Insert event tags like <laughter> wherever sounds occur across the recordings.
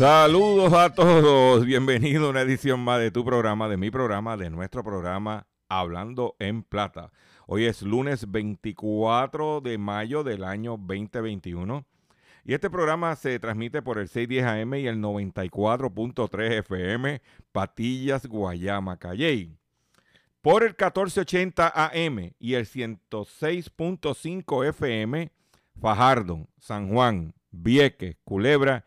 Saludos a todos, bienvenido a una edición más de tu programa, de mi programa, de nuestro programa Hablando en Plata. Hoy es lunes 24 de mayo del año 2021 y este programa se transmite por el 610 AM y el 94.3 FM Patillas, Guayama, Calley. Por el 1480 AM y el 106.5 FM Fajardo, San Juan, Vieques, Culebra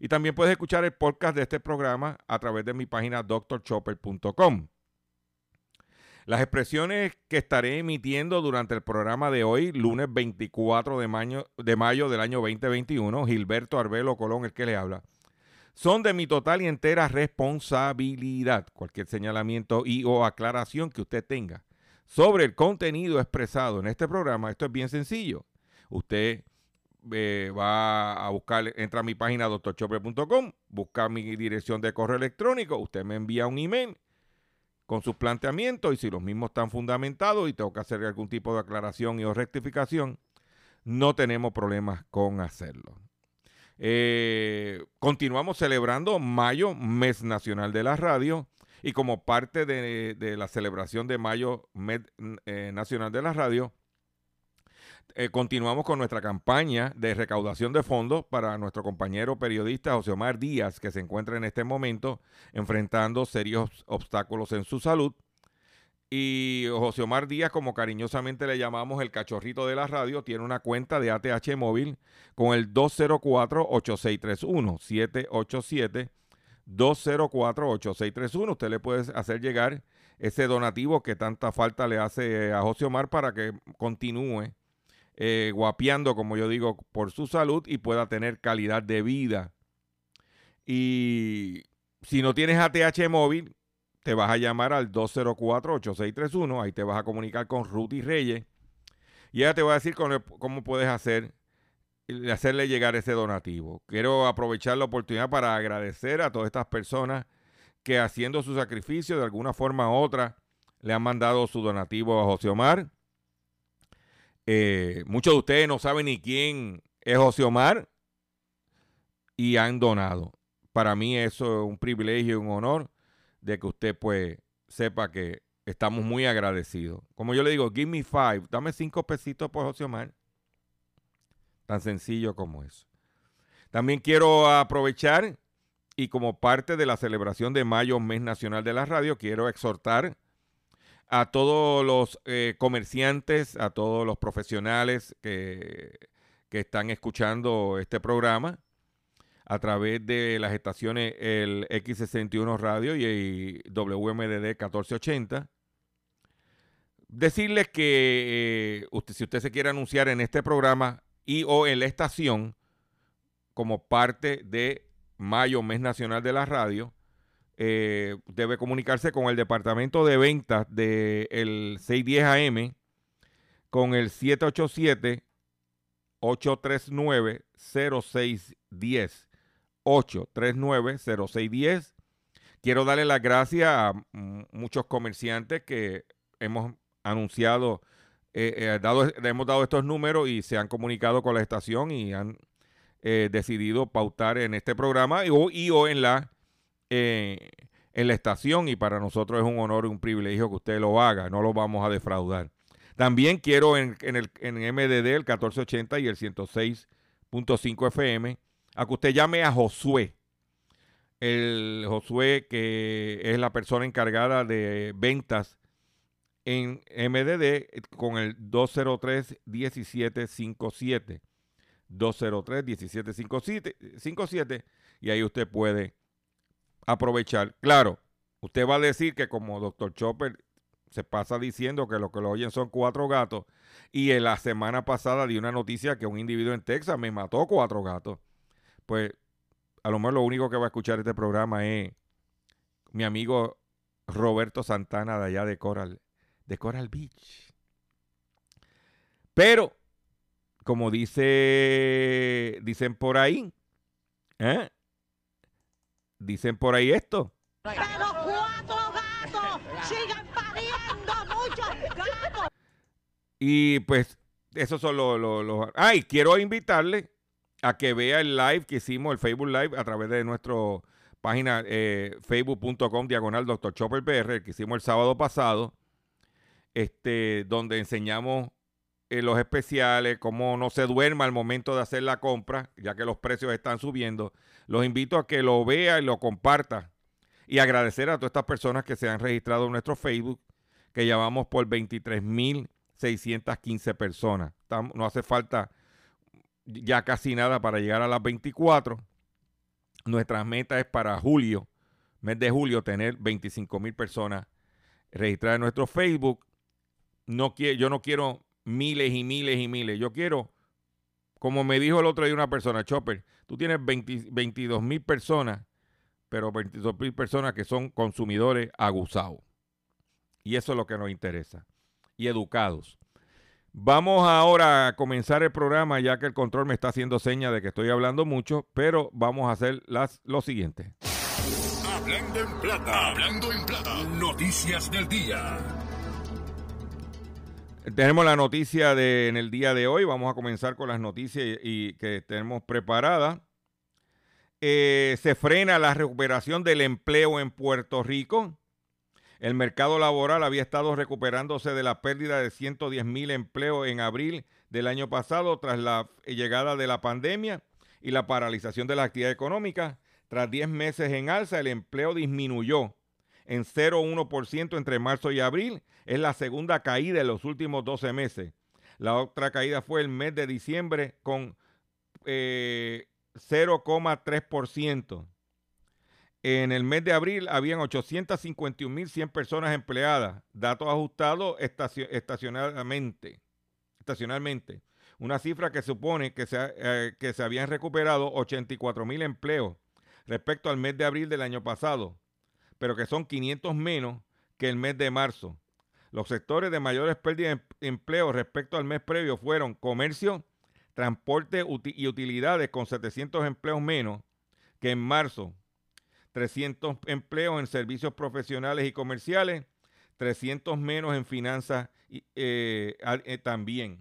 y también puedes escuchar el podcast de este programa a través de mi página drchopper.com. Las expresiones que estaré emitiendo durante el programa de hoy, lunes 24 de mayo, de mayo del año 2021, Gilberto Arbelo Colón, el que le habla, son de mi total y entera responsabilidad. Cualquier señalamiento y o aclaración que usted tenga sobre el contenido expresado en este programa, esto es bien sencillo. Usted eh, va a buscar, entra a mi página doctorchopper.com, busca mi dirección de correo electrónico, usted me envía un email con sus planteamientos y si los mismos están fundamentados y tengo que hacer algún tipo de aclaración y o rectificación, no tenemos problemas con hacerlo. Eh, continuamos celebrando mayo, mes nacional de la radio, y como parte de, la celebración de mayo, mes eh, nacional de la radio, eh, continuamos con nuestra campaña de recaudación de fondos para nuestro compañero periodista José Omar Díaz, que se encuentra en este momento enfrentando serios obstáculos en su salud. Y José Omar Díaz, como cariñosamente le llamamos el cachorrito de la radio, tiene una cuenta de ATH móvil con el 204-8631, 787-204-8631. Usted le puede hacer llegar ese donativo que tanta falta le hace a José Omar para que continúe eh, guapeando, como yo digo, por su salud y pueda tener calidad de vida. Y si no tienes ATH móvil, te vas a llamar al 204-8631, ahí te vas a comunicar con Ruth y Reyes y ella te va a decir cómo, cómo puedes hacer hacerle llegar ese donativo. Quiero aprovechar la oportunidad para agradecer a todas estas personas que haciendo su sacrificio de alguna forma u otra le han mandado su donativo a José Omar. Eh, muchos de ustedes no saben ni quién es José Omar y han donado. Para mí eso es un privilegio y un honor de que usted pues sepa que estamos muy agradecidos. Como yo le digo, give me five, dame cinco pesitos por José Omar. Tan sencillo como eso. También quiero aprovechar y como parte de la celebración de mayo, mes nacional de la radio, quiero exhortar a todos los eh, comerciantes, a todos los profesionales que, que están escuchando este programa a través de las estaciones el X61 Radio y, y WMDD 1480. decirles que eh, si usted se quiere anunciar en este programa y o en la estación como parte de Mayo, Mes Nacional de la Radio, eh, debe comunicarse con el departamento de ventas del 610 AM con el 787-839-0610. 839-0610. Quiero darle las gracias a muchos comerciantes que hemos anunciado, eh, eh, hemos dado estos números y se han comunicado con la estación y han eh, decidido pautar en este programa y, o, en la en la estación y para nosotros es un honor y un privilegio que usted lo haga, no lo vamos a defraudar. También quiero en, el en MDD el 1480 y el 106.5 FM a que usted llame a Josué. El Josué que es la persona encargada de ventas en MDD con el 203-1757. 203-1757 y ahí usted puede aprovechar. Claro, usted va a decir que como doctor Chopper se pasa diciendo que lo que lo oyen son cuatro gatos y en la semana pasada di una noticia que un individuo en Texas me mató cuatro gatos. Pues a lo mejor lo único que va a escuchar este programa es mi amigo Roberto Santana de allá de Coral, de Coral Beach. Pero, como dice, dicen por ahí, ¿eh? Dicen por ahí esto. Pero cuatro gatos sigan pariendo muchos gatos. Y pues, esos son los... los, Ay, quiero invitarle a que vea el live que hicimos, el Facebook Live, a través de nuestra página eh, facebook.com diagonal Dr. Chopper PR, que hicimos el sábado pasado, este, donde enseñamos eh, los especiales, cómo no se duerma al momento de hacer la compra, ya que los precios están subiendo. Los invito a que lo vea y lo comparta. Y agradecer a todas estas personas que se han registrado en nuestro Facebook, que llevamos por 23.615 personas. no hace falta ya casi nada para llegar a las 24. Nuestra meta es para julio, mes de julio, tener 25 mil personas registradas en nuestro Facebook. No yo no quiero miles y miles y miles. Yo quiero, como me dijo el otro día una persona, Chopper, tú tienes 22 mil personas, pero 22 mil personas que son consumidores aguzados. Y eso es lo que nos interesa. Y educados. Vamos ahora a comenzar el programa, ya que el control me está haciendo seña de que estoy hablando mucho, pero vamos a hacer las, lo siguiente. Hablando en plata, hablando en plata, noticias del día. Tenemos la noticia de en el día de hoy. Vamos a comenzar con las noticias y, que tenemos preparadas. Eh, se frena la recuperación del empleo en Puerto Rico. El mercado laboral había estado recuperándose de la pérdida de 110 mil empleos en abril del año pasado tras la llegada de la pandemia y la paralización de la actividad económica. Tras 10 meses en alza, el empleo disminuyó en 0,1% entre marzo y abril. Es la segunda caída en los últimos 12 meses. La otra caída fue el mes de diciembre con 0,3%. Eh, en el mes de abril habían 851.100 personas empleadas, datos ajustados estacionalmente, estacionalmente. Una cifra que supone que se, eh, que se habían recuperado 84.000 empleos respecto al mes de abril del año pasado, pero que son 500 menos que el mes de marzo. Los sectores de mayores pérdidas de empleo respecto al mes previo fueron comercio, transporte y utilidades con 700 empleos menos que en marzo, 300 empleos en servicios profesionales y comerciales, 300 menos en finanzas eh, eh, también.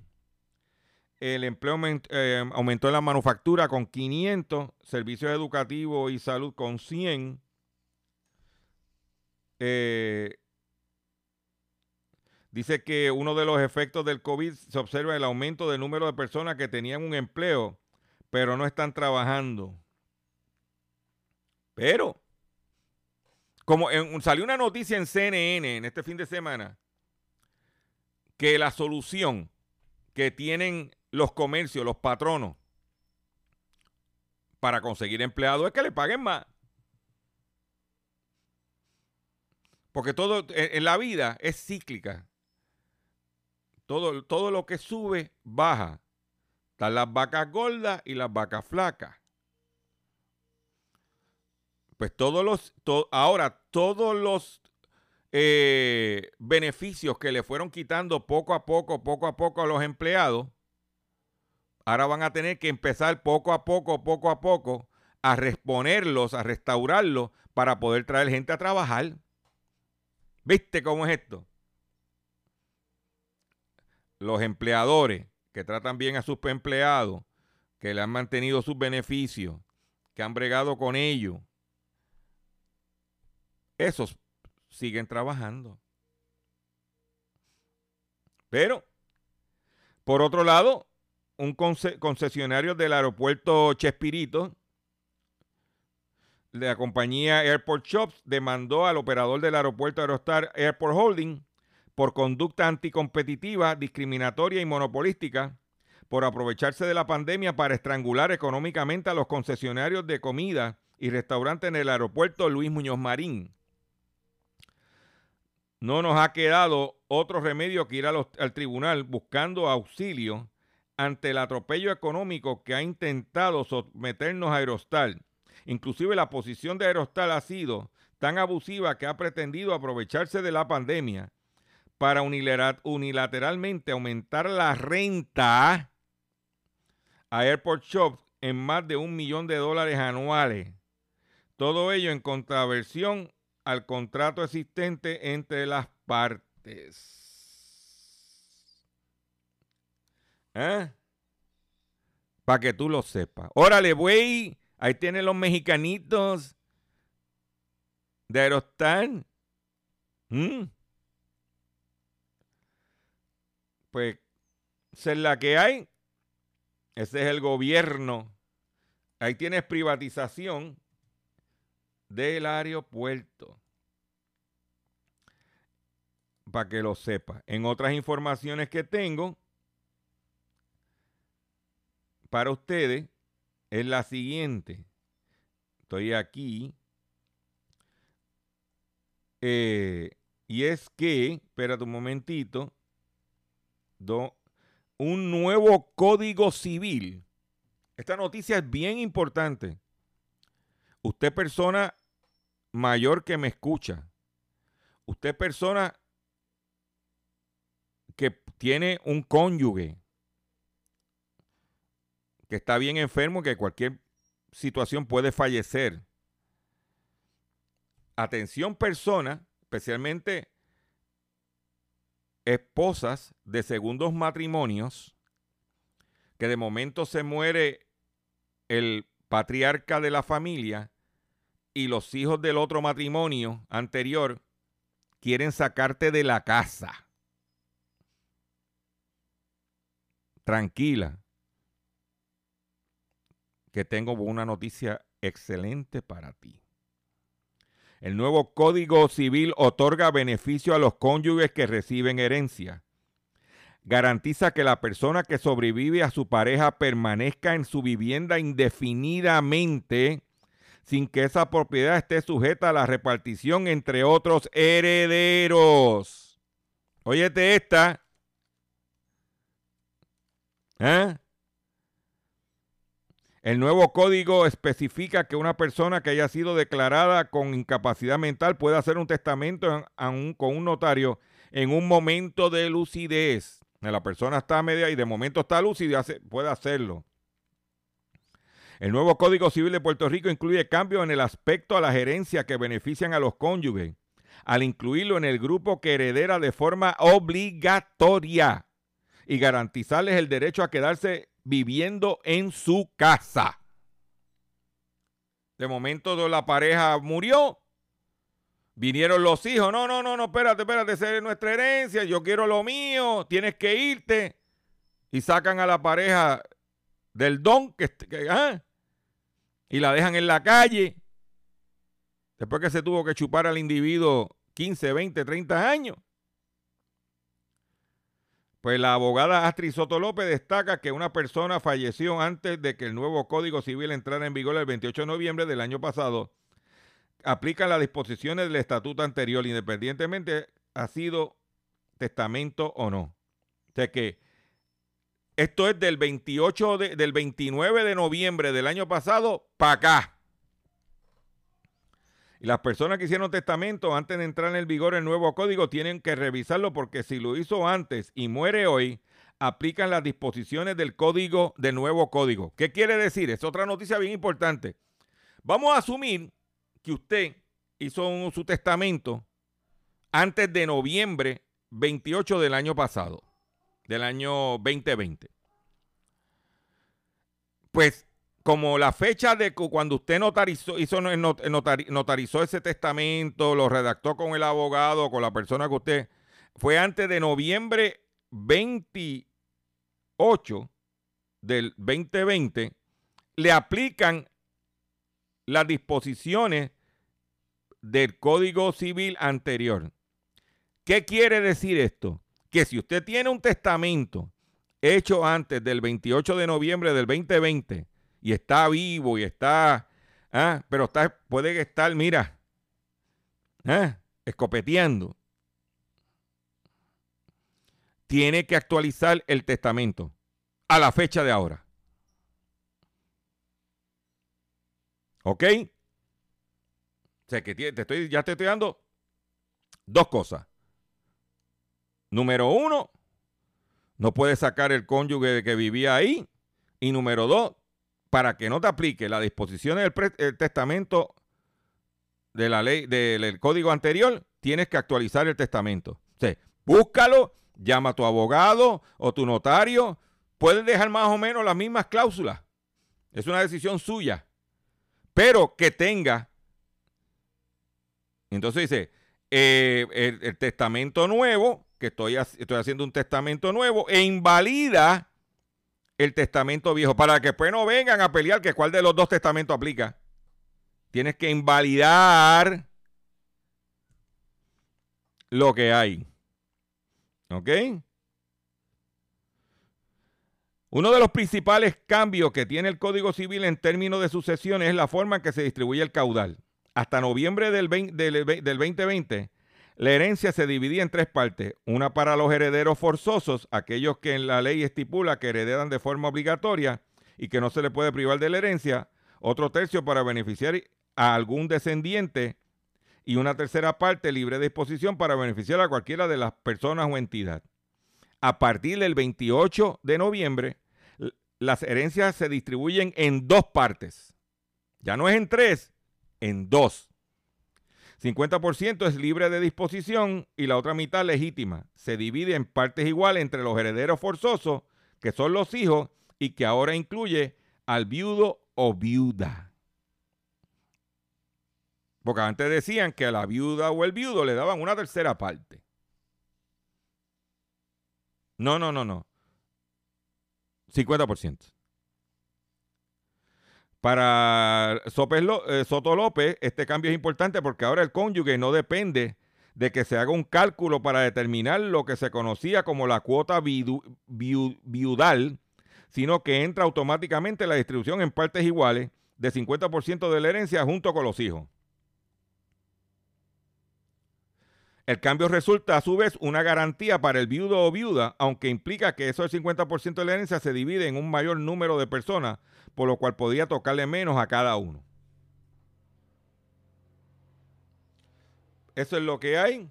El empleo eh, aumentó en la manufactura con 500, servicios educativos y salud con 100. Dice que uno de los efectos del COVID se observa el aumento del número de personas que tenían un empleo, pero no están trabajando. Pero como salió una noticia en CNN en este fin de semana, que la solución que tienen los comercios, los patronos, para conseguir empleados es que le paguen más. Porque todo en la vida es cíclica. Todo, todo lo que sube, baja. Están las vacas gordas y las vacas flacas. Pues todos los, ahora todos los eh, beneficios que le fueron quitando poco a poco, poco a poco a los empleados, ahora van a tener que empezar poco a poco, poco a poco, a reponerlos, a restaurarlos para poder traer gente a trabajar. ¿Viste cómo es esto? Los empleadores que tratan bien a sus empleados, que le han mantenido sus beneficios, que han bregado con ellos, esos siguen trabajando. Pero, por otro lado, un concesionario del aeropuerto Chespirito, la compañía Airport Shops, demandó al operador del aeropuerto Aerostar Airport Holding por conducta anticompetitiva, discriminatoria y monopolística, por aprovecharse de la pandemia para estrangular económicamente a los concesionarios de comida y restaurantes en el aeropuerto Luis Muñoz Marín no nos ha quedado otro remedio que ir al tribunal buscando auxilio ante el atropello económico que ha intentado someternos a Aerostal. Inclusive la posición de Aerostal ha sido tan abusiva que ha pretendido aprovecharse de la pandemia para unilateralmente aumentar la renta a Airport Shops en más de un millón de dólares anuales. Todo ello en contraversión al contrato existente entre las partes. ¿Eh? Para que tú lo sepas. Órale, güey. Ahí tienen los mexicanitos de Aerostar. ¿Mm? Pues, es la que hay. Ese es el gobierno. Ahí tienes privatización del aeropuerto. Para que lo sepa. En otras informaciones que tengo para ustedes es la siguiente. Estoy aquí. Eh, y es que, espérate un momentito, un nuevo código civil. Esta noticia es bien importante. Usted persona mayor que me escucha, usted persona que tiene un cónyuge que está bien enfermo, que cualquier situación puede fallecer. Atención persona, especialmente esposas de segundos matrimonios, que de momento se muere el patriarca de la familia y los hijos del otro matrimonio anterior quieren sacarte de la casa. Tranquila, que tengo una noticia excelente para ti. El nuevo Código Civil otorga beneficio a los cónyuges que reciben herencia. Garantiza que la persona que sobrevive a su pareja permanezca en su vivienda indefinidamente sin que esa propiedad esté sujeta a la repartición entre otros herederos. Óyete esta. ¿Eh? El nuevo código especifica que una persona que haya sido declarada con incapacidad mental puede hacer un testamento con un notario en un momento de lucidez. La persona está media y de momento está lúcida, puede hacerlo. El nuevo Código Civil de Puerto Rico incluye cambios en el aspecto a la gerencia que benefician a los cónyuges, al incluirlo en el grupo que heredera de forma obligatoria y garantizarles el derecho a quedarse viviendo en su casa. De momento la pareja murió, vinieron los hijos, no, no, no, no, espérate, espérate, esa es nuestra herencia, yo quiero lo mío, tienes que irte. Y sacan a la pareja del don que, que ¿ah? y la dejan en la calle. Después que se tuvo que chupar al individuo 15, 20, 30 años. Pues la abogada Astrid Soto López destaca que una persona falleció antes de que el nuevo Código Civil entrara en vigor el 28 de noviembre del año pasado. Aplica las disposiciones del estatuto anterior, independientemente ha sido testamento o no. O sea que esto es del 28 de- del 29 de noviembre del año pasado para acá. Y las personas que hicieron testamento antes de entrar en vigor el nuevo código tienen que revisarlo porque si lo hizo antes y muere hoy, aplican las disposiciones del código del nuevo código. ¿Qué quiere decir? Es otra noticia bien importante. Vamos a asumir que usted hizo su testamento antes de noviembre 28 del año pasado, del año 2020. Pues como la fecha de cu- cuando usted notarizó, hizo, no- not- notari- notarizó ese testamento, lo redactó con el abogado, con la persona que usted, fue antes de noviembre 28 del 2020, le aplican las disposiciones del Código Civil anterior. ¿Qué quiere decir esto? Que si usted tiene un testamento hecho antes del 28 de noviembre del 2020 y está vivo y está, ah, pero está, puede estar, mira, ah, escopeteando, tiene que actualizar el testamento a la fecha de ahora. ¿Ok? O sea que te estoy, ya te estoy dando dos cosas. Número uno, no puedes sacar el cónyuge que vivía ahí. Y número dos, para que no te aplique la disposición del testamento de la ley, del, código anterior, tienes que actualizar el testamento. O sea, búscalo, llama a tu abogado o tu notario. Puedes dejar más o menos las mismas cláusulas. Es una decisión suya. Pero que tenga. Entonces dice, eh, el, testamento nuevo, que estoy, estoy haciendo un testamento nuevo, e invalida el testamento viejo, para que después no vengan a pelear que cuál de los dos testamentos aplica. Tienes que invalidar lo que hay. ¿Ok? Uno de los principales cambios que tiene el Código Civil en términos de sucesiones es la forma en que se distribuye el caudal. Hasta noviembre del, 20 del ve- del 2020, la herencia se dividía en tres partes. Una para los herederos forzosos, aquellos que en la ley estipula que heredan de forma obligatoria y que no se le puede privar de la herencia. Otro tercio para beneficiar a algún descendiente y una tercera parte libre de disposición para beneficiar a cualquiera de las personas o entidad. A partir del 28 de noviembre, las herencias se distribuyen en dos partes. Ya no es en tres, en dos. 50% es libre de disposición y la otra mitad legítima. Se divide en partes iguales entre los herederos forzosos, que son los hijos, y que ahora incluye al viudo o viuda. Porque antes decían que a la viuda o el viudo le daban una tercera parte. No, no, no, no. 50%. Para eh, Soto López, este cambio es importante porque ahora el cónyuge no depende de que se haga un cálculo para determinar lo que se conocía como la cuota vidu- viu- viudal, sino que entra automáticamente la distribución en partes iguales de 50% de la herencia junto con los hijos. El cambio resulta a su vez una garantía para el viudo o viuda, aunque implica que eso del 50% de la herencia se divide en un mayor número de personas, por lo cual podría tocarle menos a cada uno. Eso es lo que hay.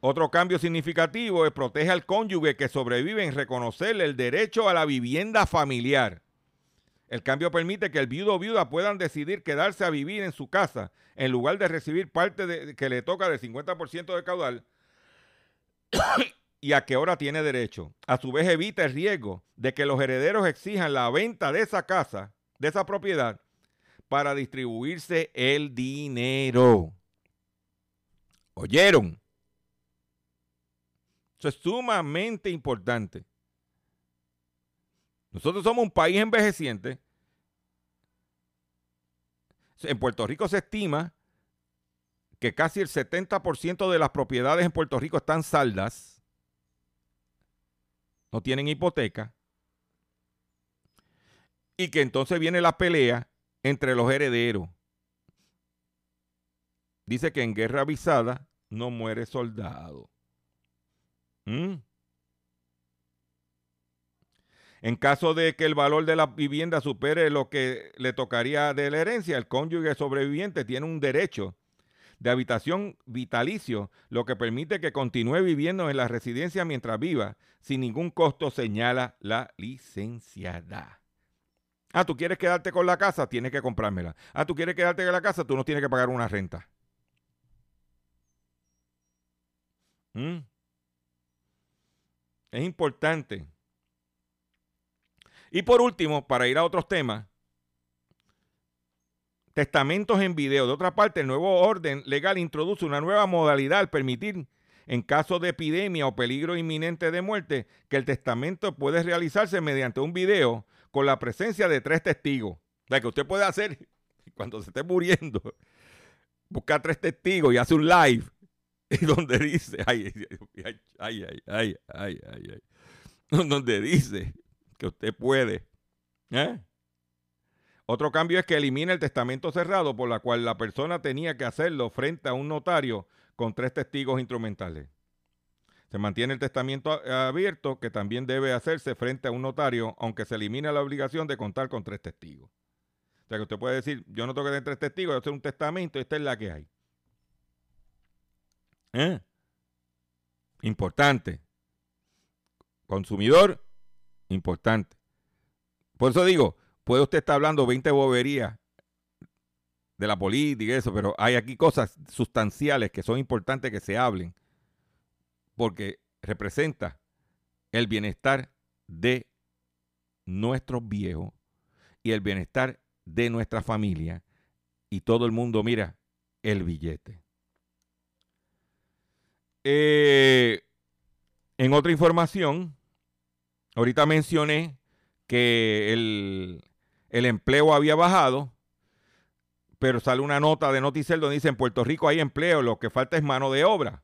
Otro cambio significativo es protege al cónyuge que sobrevive en reconocerle el derecho a la vivienda familiar. El cambio permite que el viudo o viuda puedan decidir quedarse a vivir en su casa en lugar de recibir parte de- que le toca del 50% del caudal <coughs> y a qué hora tiene derecho. A su vez evita el riesgo de que los herederos exijan la venta de esa casa, de esa propiedad, para distribuirse el dinero. ¿Oyeron? Eso es sumamente importante. Nosotros somos un país envejeciente. En Puerto Rico se estima que casi el 70% de las propiedades en Puerto Rico están saldas. No tienen hipoteca. Y que entonces viene la pelea entre los herederos. Dice que en guerra avisada no muere soldado. ¿Mm? En caso de que el valor de la vivienda supere lo que le tocaría de la herencia, el cónyuge sobreviviente tiene un derecho de habitación vitalicio, lo que permite que continúe viviendo en la residencia mientras viva, sin ningún costo, señala la licenciada. Ah, tú quieres quedarte con la casa, tienes que comprármela. Ah, tú quieres quedarte con la casa, tú no tienes que pagar una renta. ¿Mm? Es importante. Y por último, para ir a otros temas, testamentos en video. De otra parte, el nuevo orden legal introduce una nueva modalidad al permitir, en caso de epidemia o peligro inminente de muerte, que el testamento puede realizarse mediante un video con la presencia de tres testigos. O sea, que usted puede hacer <laughs> cuando se esté muriendo, buscar tres testigos y hace un live <laughs> y donde dice, ay, ay, ay, ay, ay, ay, ay, donde dice que usted puede. ¿eh? Otro cambio es que elimina el testamento cerrado por la cual la persona tenía que hacerlo frente a un notario con tres testigos instrumentales. Se mantiene el testamento abierto que también debe hacerse frente a un notario, aunque se elimina la obligación de contar con tres testigos. O sea que usted puede decir, yo no tengo que tener tres testigos, yo hacer un testamento y esta es la que hay. ¿Eh? Importante. Consumidor, importante. Por eso digo, puede usted estar hablando 20 boberías de la política y eso, pero hay aquí cosas sustanciales que son importantes que se hablen, porque representa el bienestar de nuestros viejos y el bienestar de nuestra familia y todo el mundo mira el billete. Eh, en otra información, ahorita mencioné que el, el empleo había bajado, pero sale una nota de Noticel donde dice en Puerto Rico hay empleo, lo que falta es mano de obra.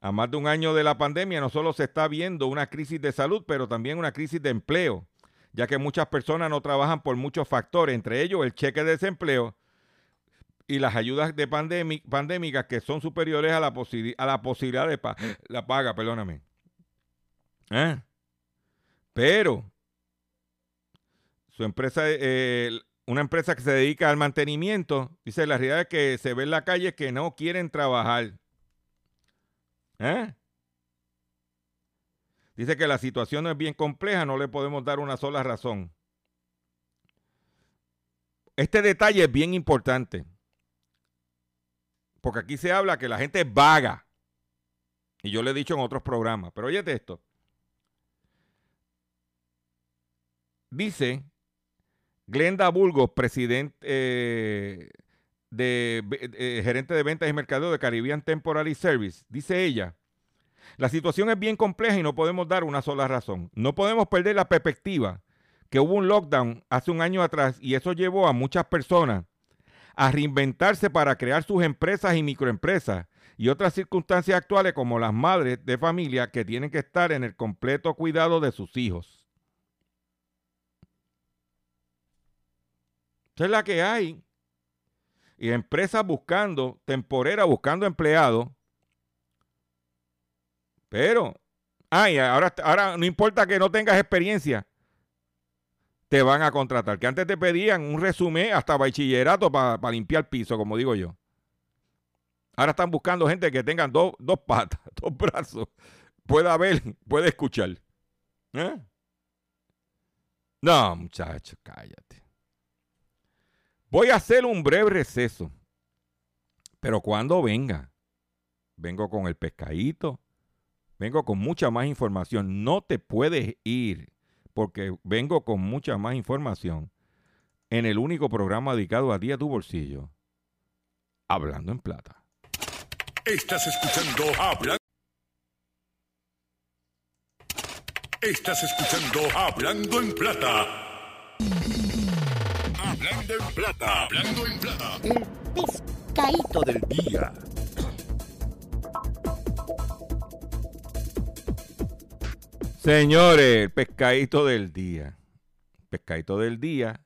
A más de un año de la pandemia no solo se está viendo una crisis de salud, pero también una crisis de empleo, ya que muchas personas no trabajan por muchos factores, entre ellos el cheque de desempleo, y las ayudas de pandémicas que son superiores a la, a la posibilidad de la paga, perdóname. ¿Eh? Pero su empresa, eh, una empresa que se dedica al mantenimiento, dice la realidad es que se ve en la calle que no quieren trabajar. ¿Eh? Dice que la situación es bien compleja, no le podemos dar una sola razón. Este detalle es bien importante. Porque aquí se habla que la gente es vaga. Y yo le he dicho en otros programas. Pero oye esto. Dice Glenda Burgos, presidente eh, de, eh, gerente de ventas y mercadeo de Caribbean Temporary Service. Dice ella, la situación es bien compleja y no podemos dar una sola razón. No podemos perder la perspectiva que hubo un lockdown hace un año atrás y eso llevó a muchas personas a reinventarse para crear sus empresas y microempresas y otras circunstancias actuales como las madres de familia que tienen que estar en el completo cuidado de sus hijos. Esa es la que hay. Y empresas buscando, temporera buscando empleados. Pero, ay, ahora, ahora no importa que no tengas experiencia, te van a contratar. Que antes te pedían un resumen hasta bachillerato para limpiar piso, como digo yo. Ahora están buscando gente que tengan dos patas, <laughs> dos brazos, pueda ver, puede escuchar. ¿Eh? No, muchachos, cállate. Voy a hacer un breve receso. Pero cuando venga, vengo con el pescadito, vengo con mucha más información. No te puedes ir porque vengo con mucha más información en el único programa dedicado a día tu bolsillo, Hablando en Plata. Estás escuchando Hablando. Estás escuchando Hablando en Plata. Hablando en Plata. Hablando en Plata. El pescadito del día. Señores, el pescadito del día. El pescadito del día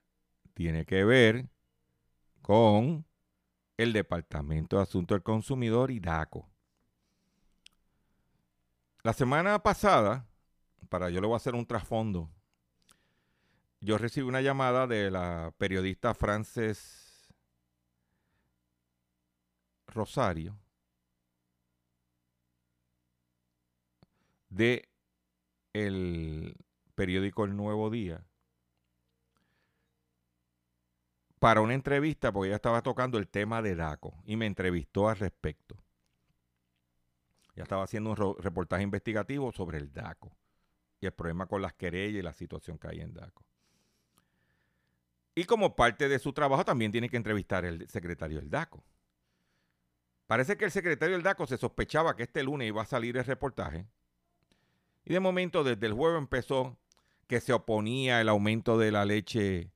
tiene que ver con el Departamento de Asuntos del Consumidor y DACO. La semana pasada, para yo le voy a hacer un trasfondo, yo recibí una llamada de la periodista Frances Rosario de el periódico El Nuevo Día para una entrevista porque ella estaba tocando el tema de DACO y me entrevistó al respecto. Ya estaba haciendo un reportaje investigativo sobre el DACO y el problema con las querellas y la situación que hay en DACO. Y como parte de su trabajo también tiene que entrevistar el secretario del DACO. Parece que el secretario del DACO se sospechaba que este lunes iba a salir el reportaje. Y de momento, desde el jueves empezó que se oponía el aumento de la leche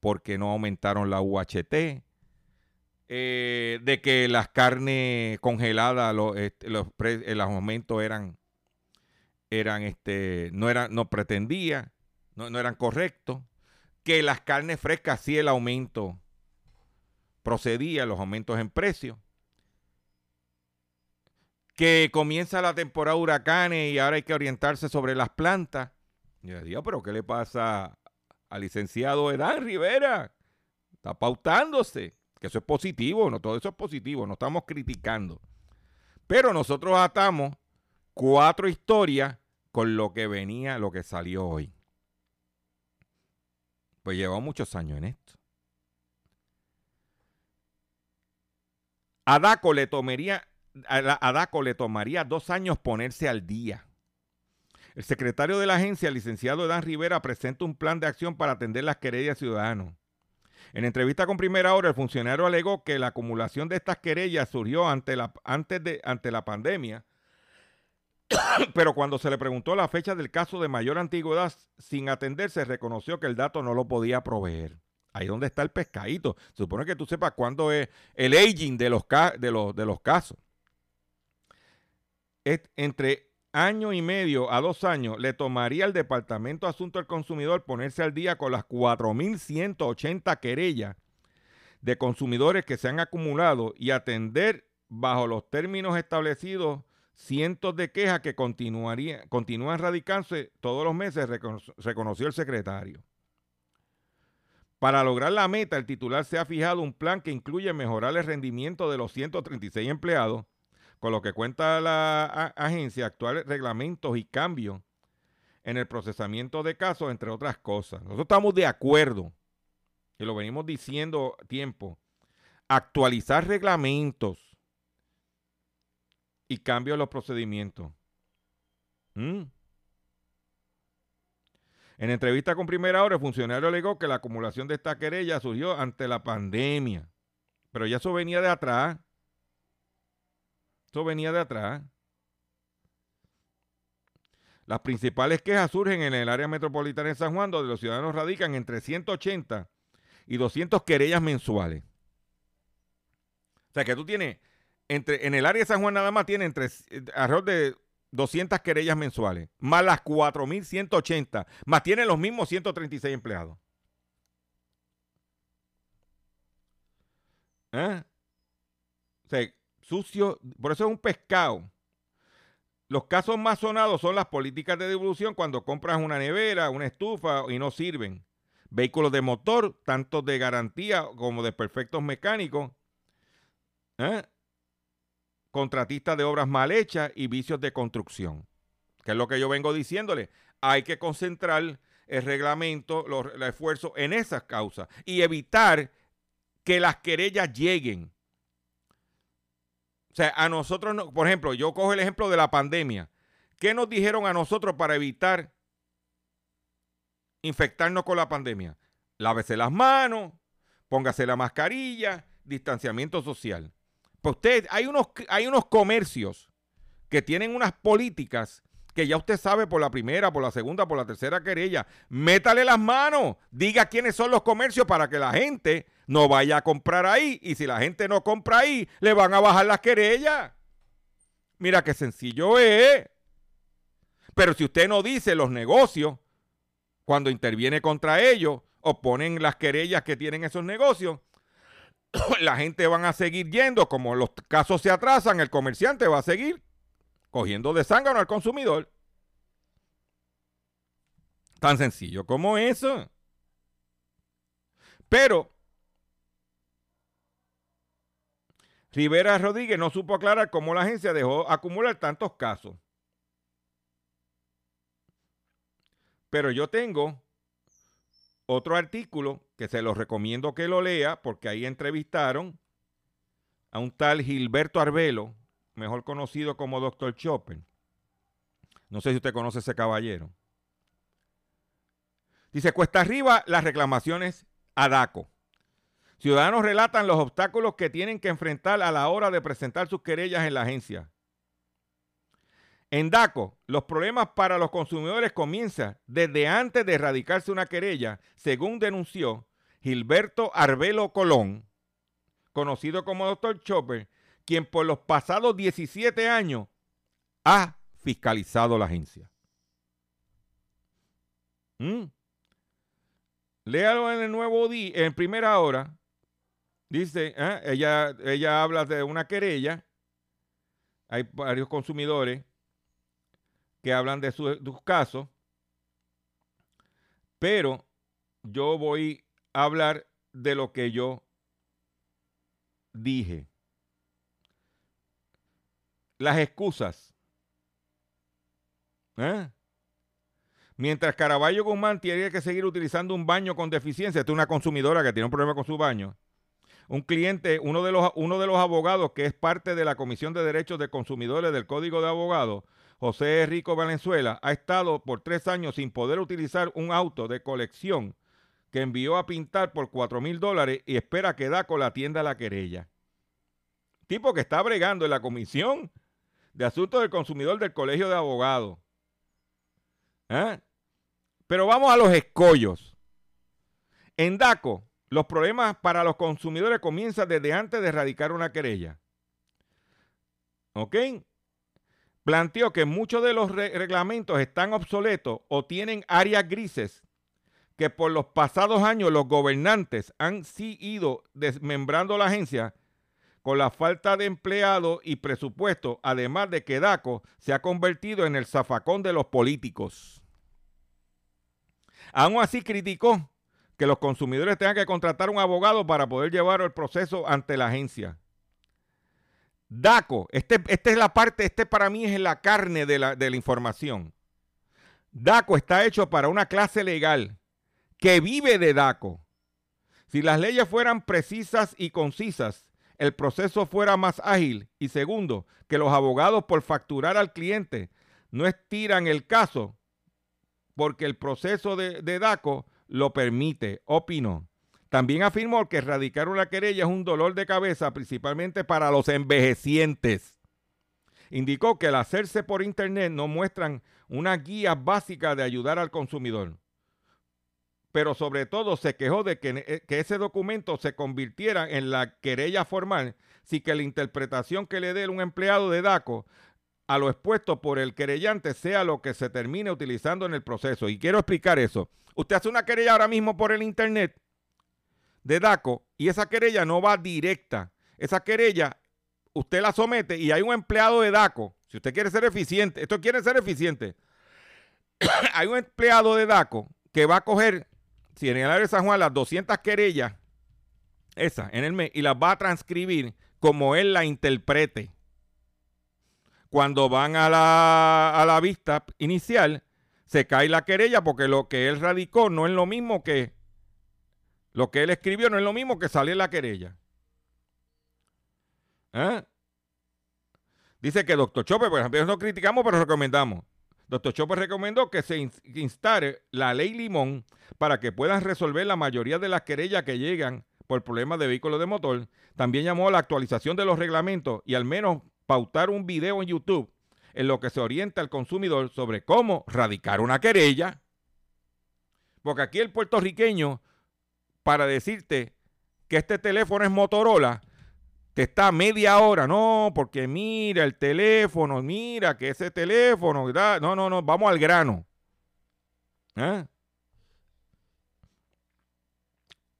porque no aumentaron la UHT, eh, de que las carnes congeladas, los, este, los, aumentos eran, eran este, no, eran, no pretendía, no, no eran correctos, que las carnes frescas sí el aumento procedía, los aumentos en precio que comienza la temporada de huracanes y ahora hay que orientarse sobre las plantas. yo digo, pero ¿qué le pasa al licenciado Edán Rivera. Está pautándose, que eso es positivo, no todo eso es positivo, no estamos criticando. Pero nosotros atamos cuatro historias con lo que venía, lo que salió hoy. Pues llevamos muchos años en esto. A Daco le tomaría, a le tomaría dos años ponerse al día. El secretario de la agencia, el licenciado Dan Rivera, presenta un plan de acción para atender las querellas ciudadanos. En entrevista con Primera Hora, el funcionario alegó que la acumulación de estas querellas surgió ante la, antes de, ante la pandemia, <coughs> pero cuando se le preguntó la fecha del caso de mayor antigüedad sin atenderse, reconoció que el dato no lo podía proveer. Ahí donde está el pescadito. Supone que tú sepas cuándo es el aging de los, de los, casos. Entre año y medio a dos años le tomaría al Departamento de Asuntos del Consumidor ponerse al día con las 4.180 querellas de consumidores que se han acumulado y atender bajo los términos establecidos cientos de quejas que continúan radicándose todos los meses, reconoció el secretario. Para lograr la meta, el titular se ha fijado un plan que incluye mejorar el rendimiento de los 136 empleados, con lo que cuenta la agencia, actuales reglamentos y cambios en el procesamiento de casos, entre otras cosas. Nosotros estamos de acuerdo, y lo venimos diciendo tiempo, actualizar reglamentos y cambios en los procedimientos. ¿Mm? En entrevista con Primera Hora, el funcionario alegó que la acumulación de esta querella surgió ante la pandemia, pero ya eso venía de atrás. Esto venía de atrás. Las principales quejas surgen en el área metropolitana de San Juan, donde los ciudadanos radican entre 180 y 200 querellas mensuales. O sea que tú tienes, entre, en el área de San Juan nada más tiene entre eh, alrededor de 200 querellas mensuales, más las 4.180, más tiene los mismos 136 empleados. ¿Eh? O sea, sucio, por eso es un pescado. Los casos más sonados son las políticas de devolución cuando compras una nevera, una estufa y no sirven. Vehículos de motor, tanto de garantía como de perfectos mecánicos. ¿eh? Contratistas de obras mal hechas y vicios de construcción. Que es lo que yo vengo diciéndole. Hay que concentrar el reglamento, los, el esfuerzo en esas causas y evitar que las querellas lleguen o sea, a nosotros, no, por ejemplo, yo cojo el ejemplo de la pandemia. ¿Qué nos dijeron a nosotros para evitar infectarnos con la pandemia? Lávese las manos, póngase la mascarilla, distanciamiento social. Pues usted, hay unos, hay unos comercios que tienen unas políticas que ya usted sabe por la primera, por la segunda, por la tercera querella. Métale las manos, diga quiénes son los comercios para que la gente no vaya a comprar ahí. Y si la gente no compra ahí, le van a bajar las querellas. Mira qué sencillo es. Pero si usted no dice los negocios, cuando interviene contra ellos o ponen las querellas que tienen esos negocios, <coughs> la gente van a seguir yendo. Como los casos se atrasan, el comerciante va a seguir cogiendo de zángano al consumidor. Tan sencillo como eso. Pero Rivera Rodríguez no supo aclarar cómo la agencia dejó acumular tantos casos. Pero yo tengo otro artículo que se lo recomiendo que lo lea porque ahí entrevistaron a un tal Gilberto Arbelo, mejor conocido como Dr. Chopin. No sé si usted conoce ese caballero. Dice, cuesta arriba las reclamaciones a DACO. Ciudadanos relatan los obstáculos que tienen que enfrentar a la hora de presentar sus querellas en la agencia. En DACO, los problemas para los consumidores comienzan desde antes de erradicarse una querella, según denunció Gilberto Arbelo Colón, conocido como Dr. Chopper, quien por los pasados 17 años ha fiscalizado la agencia. ¿Mm? Léalo en el nuevo día, en primera hora. Dice, ¿eh? ella, ella habla de una querella. Hay varios consumidores que hablan de sus casos. Pero yo voy a hablar de lo que yo dije. Las excusas. ¿Eh? Mientras Caraballo Guzmán tiene que seguir utilizando un baño con deficiencia, esta es una consumidora que tiene un problema con su baño. Un cliente, uno de, los, uno de los abogados que es parte de la Comisión de Derechos de Consumidores del Código de Abogados, José Rico Valenzuela, ha estado por tres años sin poder utilizar un auto de colección que envió a pintar por cuatro mil dólares y espera que DACO la atienda la querella. Tipo que está bregando en la Comisión de Asuntos del Consumidor del Colegio de Abogados. ¿Eh? Pero vamos a los escollos. En DACO, los problemas para los consumidores comienzan desde antes de erradicar una querella. ¿Ok? Planteó que muchos de los reglamentos están obsoletos o tienen áreas grises que por los pasados años los gobernantes han ido desmembrando la agencia con la falta de empleados y presupuesto, además de que DACO se ha convertido en el zafacón de los políticos. Aún así criticó que los consumidores tengan que contratar un abogado para poder llevar el proceso ante la agencia. DACO, este, esta es la parte, este para mí es la carne de la, de la información. DACO está hecho para una clase legal que vive de DACO. Si las leyes fueran precisas y concisas, el proceso fuera más ágil. Y segundo, que los abogados por facturar al cliente no estiran el caso, porque el proceso de, DACO lo permite, opinó. También afirmó que erradicar una querella es un dolor de cabeza, principalmente para los envejecientes. Indicó que al hacerse por internet no muestran una guía básica de ayudar al consumidor. Pero sobre todo se quejó de que, eh, que ese documento se convirtiera en la querella formal, si que la interpretación que le dé un empleado de DACO a lo expuesto por el querellante sea lo que se termine utilizando en el proceso. Y quiero explicar eso. Usted hace una querella ahora mismo por el internet de DACO y esa querella no va directa. Esa querella usted la somete y hay un empleado de DACO. Si usted quiere ser eficiente, esto quiere ser eficiente. <coughs> hay un empleado de DACO que va a coger, si en el área de San Juan, las 200 querellas, esa, en el mes, y las va a transcribir como él la interprete cuando van a la, a la vista inicial, se cae la querella porque lo que él radicó no es lo mismo que lo que él escribió, no es lo mismo que sale la querella. ¿Eh? Dice que doctor Chopper, por ejemplo, no criticamos, pero recomendamos. Doctor Chopper recomendó que se instale la ley Limón para que puedan resolver la mayoría de las querellas que llegan por problemas de vehículos de motor. También llamó a la actualización de los reglamentos y al menos pautar un video en YouTube en lo que se orienta al consumidor sobre cómo radicar una querella. Porque aquí el puertorriqueño, para decirte que este teléfono es Motorola, te está media hora. No, porque mira el teléfono, mira que ese teléfono. No, no, no, vamos al grano. ¿Eh?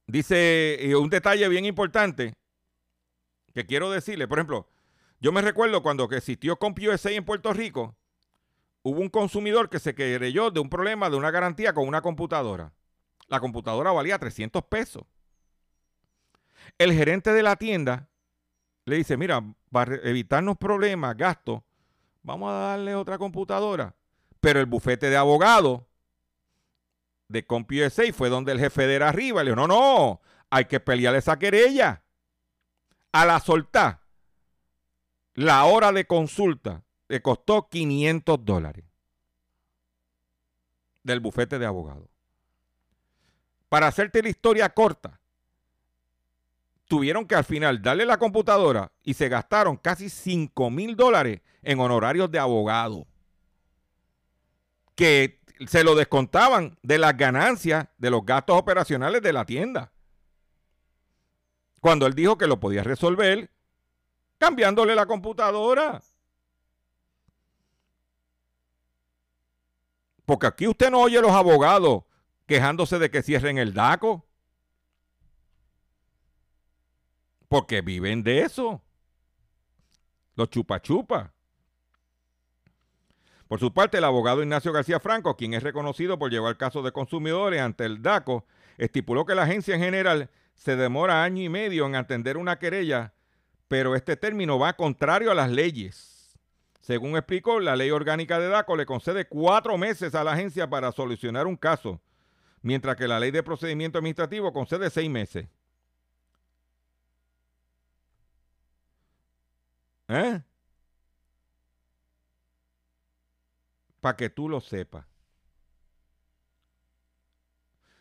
Dice un detalle bien importante que quiero decirle, por ejemplo, Yo me recuerdo cuando que existió CompUSA en Puerto Rico, hubo un consumidor que se querelló de un problema de una garantía con una computadora. La computadora valía 300 pesos. El gerente de la tienda le dice, mira, para evitarnos problemas, gastos, vamos a darle otra computadora. Pero el bufete de abogados de CompUSA fue donde el jefe de era arriba le dijo, no, no, hay que pelear esa querella. A la soltar, la hora de consulta le costó 500 dólares del bufete de abogados. Para hacerte la historia corta, tuvieron que al final darle la computadora y se gastaron casi 5 mil dólares en honorarios de abogado. Que se lo descontaban de las ganancias de los gastos operacionales de la tienda. Cuando él dijo que lo podía resolver cambiándole la computadora. Porque aquí usted no oye los abogados quejándose de que cierren el DACO. Porque viven de eso. Los chupa chupa. Por su parte, el abogado Ignacio García Franco, quien es reconocido por llevar casos de consumidores ante el DACO, estipuló que la agencia en general se demora año y medio en atender una querella, pero este término va contrario a las leyes. Según explicó, la ley orgánica de DACO le concede cuatro meses a la agencia para solucionar un caso, mientras que la ley de procedimiento administrativo concede seis meses. ¿Eh? Para que tú lo sepas.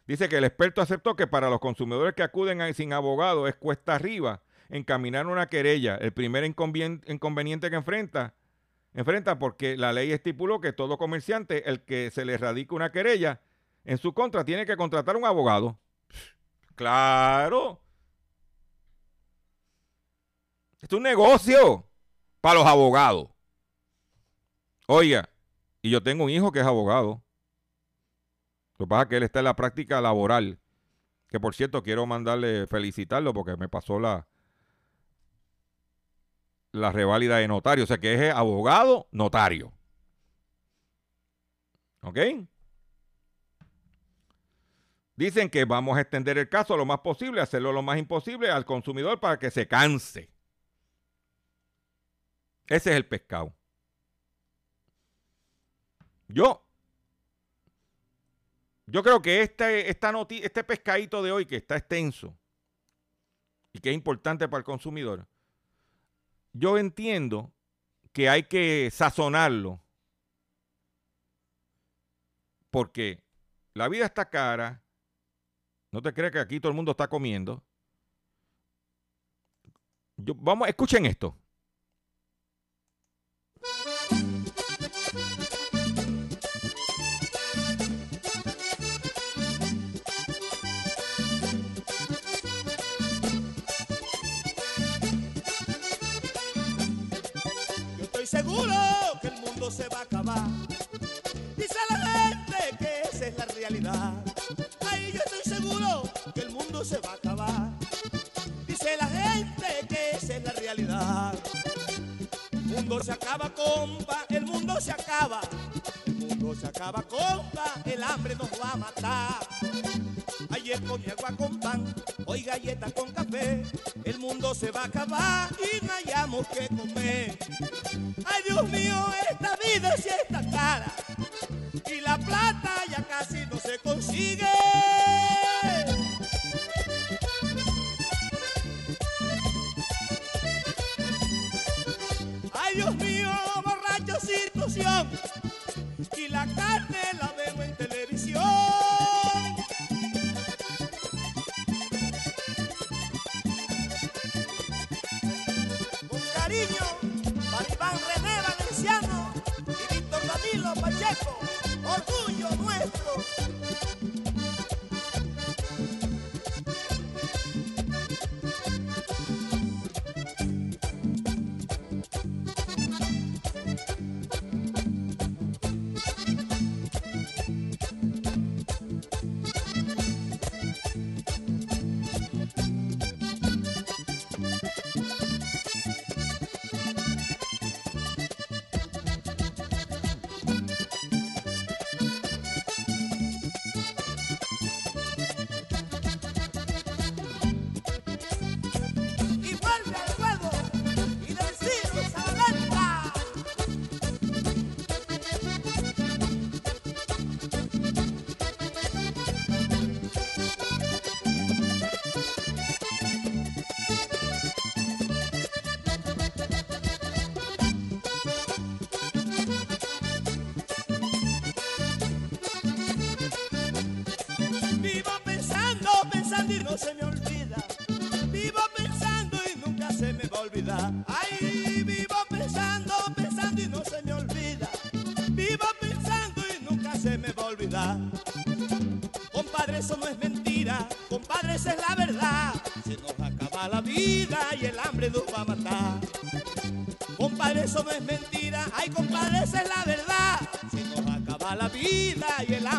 Dice que el experto aceptó que para los consumidores que acuden sin abogado es cuesta arriba encaminar una querella. El primer inconveniente que enfrenta, enfrenta porque la ley estipuló que todo comerciante, el que se le radica una querella en su contra, tiene que contratar un abogado. <laughs> Claro. es un negocio para los abogados. Oiga, y yo tengo un hijo que es abogado. Lo que pasa es que él está en la práctica laboral. Que por cierto, quiero mandarle felicitarlo porque me pasó la, la reválida de notario. O sea que es abogado notario. ¿Ok? Dicen que vamos a extender el caso lo más posible, hacerlo lo más imposible al consumidor para que se canse. Ese es el pescado. Yo, yo creo que este, esta este pescadito de hoy que está extenso y que es importante para el consumidor, yo entiendo que hay que sazonarlo porque la vida está cara. No te creas que aquí todo el mundo está comiendo. Yo, vamos, escuchen esto. seguro que el mundo se va a acabar. Dice la gente que esa es la realidad. Mundo se acaba, compa, el mundo se acaba. El mundo se acaba, compa, el hambre nos va a matar. Ayer comí agua con pan, hoy galletas con café. El mundo se va a acabar y no hayamos que comer. Ay Dios mío, esta vida sí está cara y la plata ya casi no se consigue. Y la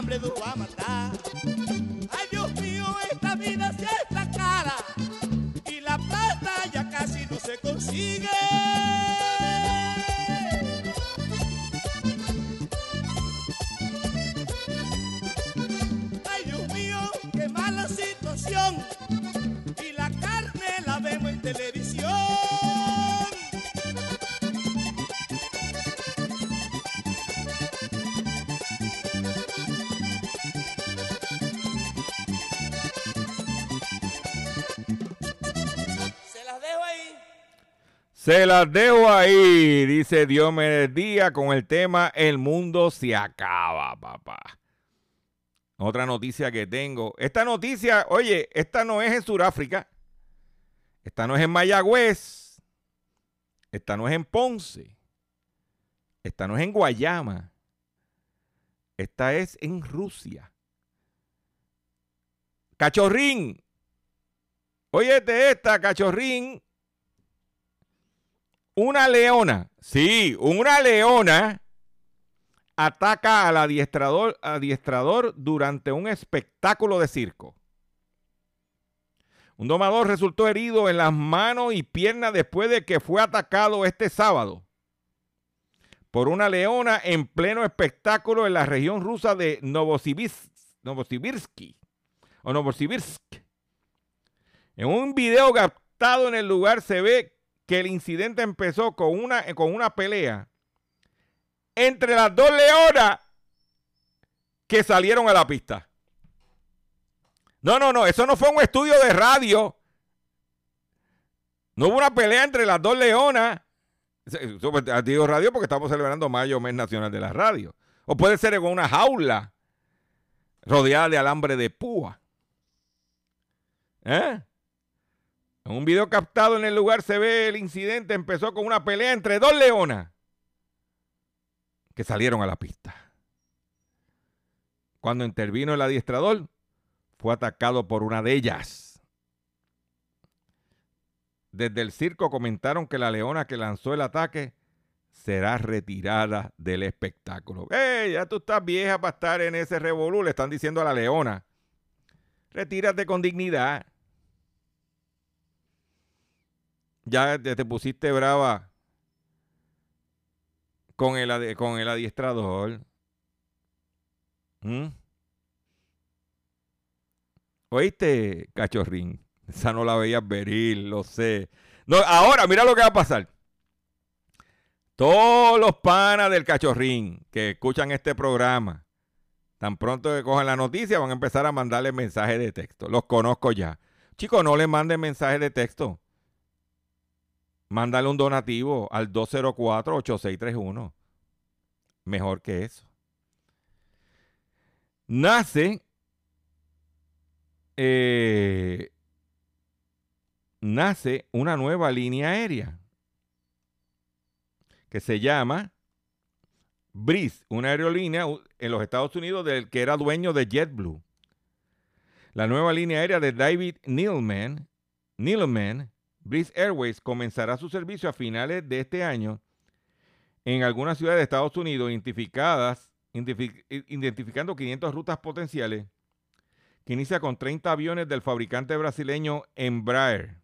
y el Se las dejo ahí, dice Diomedes Díaz con el tema El mundo se acaba, papá. Otra noticia que tengo. Esta noticia, oye, esta no es en Sudáfrica. Esta no es en Mayagüez. Esta no es en Ponce. Esta no es en Guayama. Esta es en Rusia. Cachorrín. Óyete esta, cachorrín. Una leona, sí, una leona ataca al adiestrador, durante un espectáculo de circo. Un domador resultó herido en las manos y piernas después de que fue atacado este sábado por una leona en pleno espectáculo en la región rusa de Novosibirsk, Novosibirsky o Novosibirsk. En un video captado en el lugar se ve que el incidente empezó con una, con una pelea entre las dos leonas que salieron a la pista. No, no, no, eso no fue un estudio de radio. No hubo una pelea entre las dos leonas. Pues, Digo radio porque estamos celebrando mayo, mes nacional de la radio. O puede ser en una jaula rodeada de alambre de púa. ¿Eh? En un video captado en el lugar se ve el incidente. Empezó con una pelea entre dos leonas que salieron a la pista. Cuando intervino el adiestrador, fue atacado por una de ellas. Desde el circo comentaron que la leona que lanzó el ataque será retirada del espectáculo. ¡Ey! Ya tú estás vieja para estar en ese revolú, le están diciendo a la leona. Retírate con dignidad. Ya te, te pusiste brava con el, con el adiestrador. ¿Mm? ¿Oíste, cachorrín? Esa no la veías venir, lo sé. No, ahora, mira lo que va a pasar. Todos los panas del cachorrín que escuchan este programa, tan pronto que cojan la noticia, van a empezar a mandarle mensajes de texto. Los conozco ya. Chicos, no le manden mensajes de texto. Mándale un donativo al 204-8631. Mejor que eso. Nace. eh, nace una nueva línea aérea que se llama Breeze, una aerolínea en los Estados Unidos del que era dueño de JetBlue. La nueva línea aérea de David Neilman, Neilman Breeze Airways comenzará su servicio a finales de este año en algunas ciudades de Estados Unidos identificadas, identifi- identificando 500 rutas potenciales, que inicia con 30 aviones del fabricante brasileño Embraer.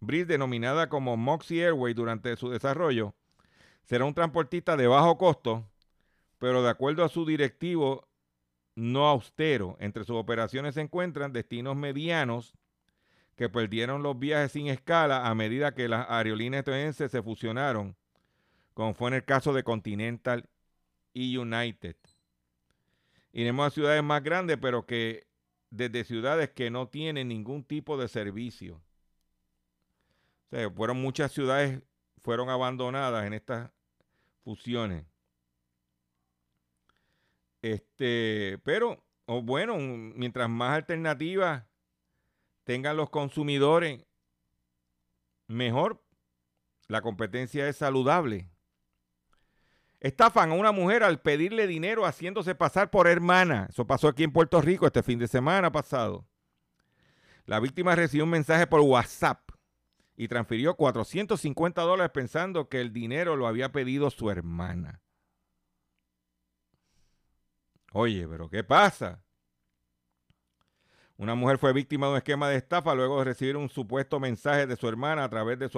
Breeze, denominada como Moxie Airways durante su desarrollo, será un transportista de bajo costo, pero de acuerdo a su directivo no austero. Entre sus operaciones se encuentran destinos medianos que perdieron los viajes sin escala a medida que las aerolíneas estadounidenses se fusionaron, como fue en el caso de Continental y United. Iremos a ciudades más grandes, pero que desde ciudades que no tienen ningún tipo de servicio. O sea, fueron muchas ciudades fueron abandonadas en estas fusiones. Este, pero, o bueno, un- mientras más alternativas tengan los consumidores, mejor. La competencia es saludable. Estafan a una mujer al pedirle dinero haciéndose pasar por hermana. Eso pasó aquí en Puerto Rico este fin de semana pasado. La víctima recibió un mensaje por WhatsApp y transfirió 450 dólares pensando que el dinero lo había pedido su hermana. Oye, pero ¿qué pasa? Una mujer fue víctima de un esquema de estafa luego de recibir un supuesto mensaje de su hermana a través de,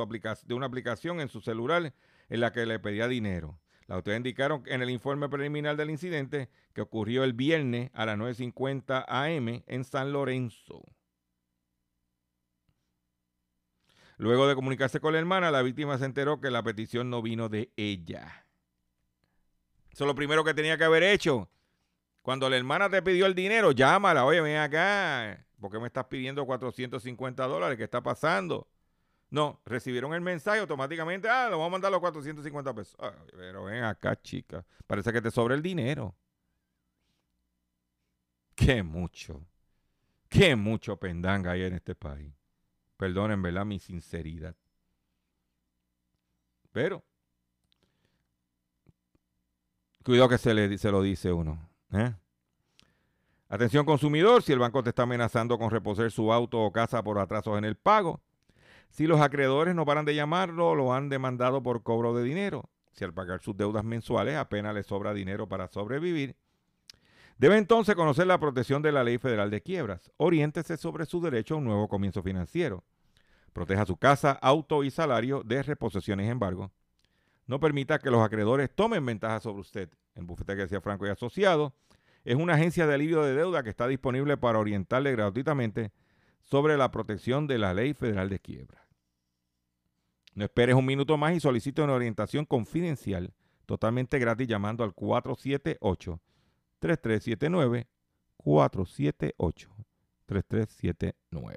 una aplicación en su celular en la que le pedía dinero. Las autoridades indicaron en el informe preliminar del incidente que ocurrió el viernes a las 9.50 am en San Lorenzo. Luego de comunicarse con la hermana, la víctima se enteró que la petición no vino de ella. Eso es lo primero que tenía que haber hecho. Cuando la hermana te pidió el dinero, llámala, oye, ven acá. ¿Por qué me estás pidiendo 450 dólares? ¿Qué está pasando? No, recibieron el mensaje automáticamente, ah, lo vamos a mandar los 450 pesos. pero ven acá, chica. Parece que te sobra el dinero. Qué mucho, qué mucho pendanga hay en este país. Perdonen, ¿verdad? Mi sinceridad. Pero, cuidado que se, le, se lo dice uno. ¿Eh? Atención consumidor, si el banco te está amenazando con reposer su auto o casa por atrasos en el pago, si los acreedores no paran de llamarlo, lo han demandado por cobro de dinero, si al pagar sus deudas mensuales apenas le sobra dinero para sobrevivir, debe entonces conocer la protección de la Ley Federal de Quiebras. Oriéntese sobre su derecho a un nuevo comienzo financiero. Proteja su casa, auto y salario de reposiciones embargo. No permita que los acreedores tomen ventaja sobre usted. En Bufete García Franco y Asociado es una agencia de alivio de deuda que está disponible para orientarle gratuitamente sobre la protección de la ley federal de quiebra. No esperes un minuto más y solicite una orientación confidencial totalmente gratis llamando al 478-3379, 478-3379.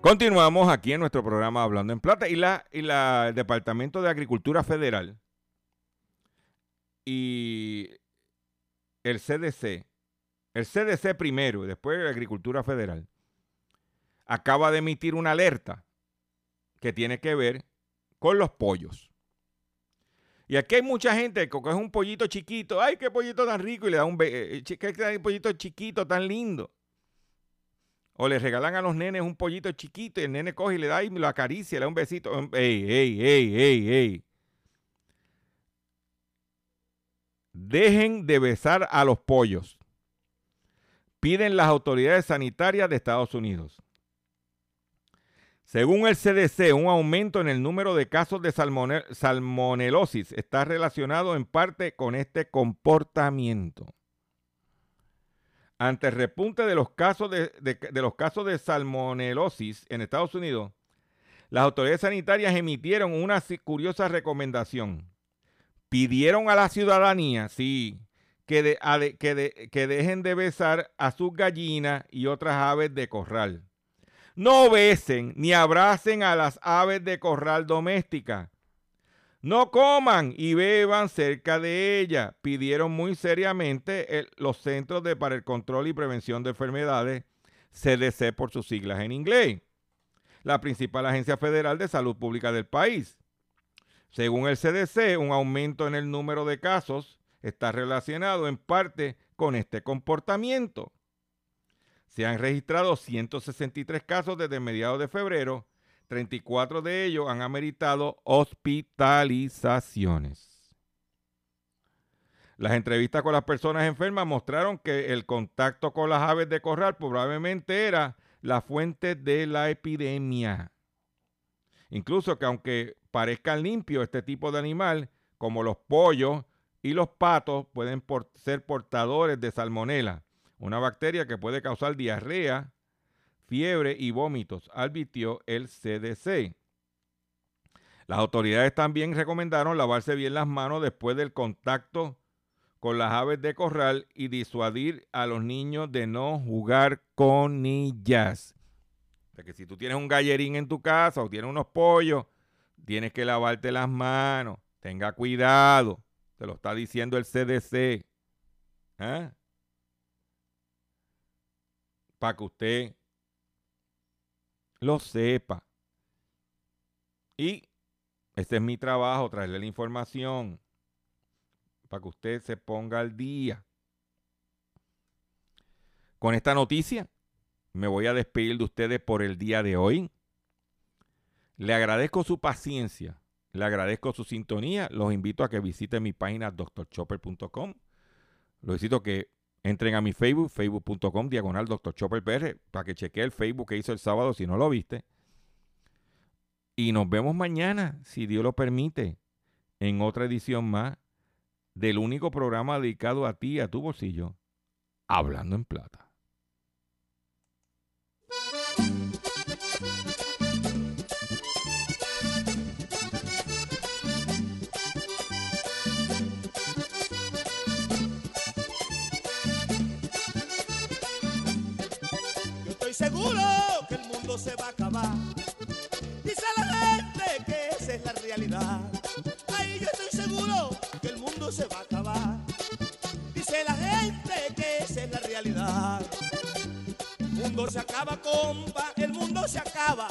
Continuamos aquí en nuestro programa Hablando en Plata y la, y la el Departamento de Agricultura Federal y el CDC, el CDC primero y después Agricultura Federal, acaba de emitir una alerta que tiene que ver con los pollos. Y aquí hay mucha gente que coge un pollito chiquito, ay, qué pollito tan rico, y le da un, eh, qué pollito chiquito tan lindo. O le regalan a los nenes un pollito chiquito y el nene coge y le da y lo acaricia, le da un besito. ¡Ey, ey, ey, ey, ey! Dejen de besar a los pollos. Piden las autoridades sanitarias de Estados Unidos. Según el CDC, un aumento en el número de casos de salmonelosis está relacionado en parte con este comportamiento. Ante el repunte de los casos de, salmonelosis en Estados Unidos, las autoridades sanitarias emitieron una curiosa recomendación. Pidieron a la ciudadanía, sí, que, que dejen de besar a sus gallinas y otras aves de corral. No besen ni abracen a las aves de corral domésticas no coman y beban cerca de ella, pidieron muy seriamente los Centros de, para el Control y Prevención de Enfermedades, CDC por sus siglas en inglés, la principal agencia federal de salud pública del país. Según el CDC, un aumento en el número de casos está relacionado en parte con este comportamiento. Se han registrado 163 casos desde mediados de febrero 34 de ellos han ameritado hospitalizaciones. Las entrevistas con las personas enfermas mostraron que el contacto con las aves de corral probablemente era la fuente de la epidemia. Incluso que aunque parezcan limpios este tipo de animal, como los pollos y los patos, pueden ser portadores de salmonela, una bacteria que puede causar diarrea, fiebre y vómitos, advirtió el CDC. Las autoridades también recomendaron lavarse bien las manos después del contacto con las aves de corral y disuadir a los niños de no jugar con niñas. O sea que si tú tienes un gallerín en tu casa o tienes unos pollos, tienes que lavarte las manos. Tenga cuidado. Te lo está diciendo el CDC. ¿Ah? Para que usted lo sepa. Y este es mi trabajo, traerle la información para que usted se ponga al día. Con esta noticia, me voy a despedir de ustedes por el día de hoy. Le agradezco su paciencia, le agradezco su sintonía. Los invito a que visiten mi página drchopper.com. Los invito que entren a mi Facebook, facebook.com, diagonal drchopperpr, para que chequee el Facebook que hizo el sábado si no lo viste. Y nos vemos mañana, si Dios lo permite, en otra edición más del único programa dedicado a ti, a tu bolsillo, Hablando en Plata. Realidad. Ay, yo estoy seguro que el mundo se va a acabar. Dice la gente que esa es la realidad. El mundo se acaba, compa, el mundo se acaba.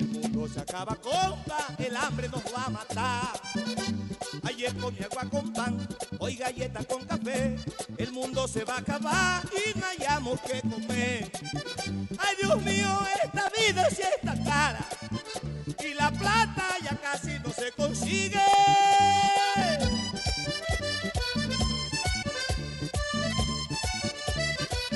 El mundo se acaba, compa, el hambre nos va a matar. Ayer comí agua con pan, hoy galleta con café. El mundo se va a acabar y no hayamos que comer. Ay Dios mío, esta vida sí está cara. Y la plata así no se consigue.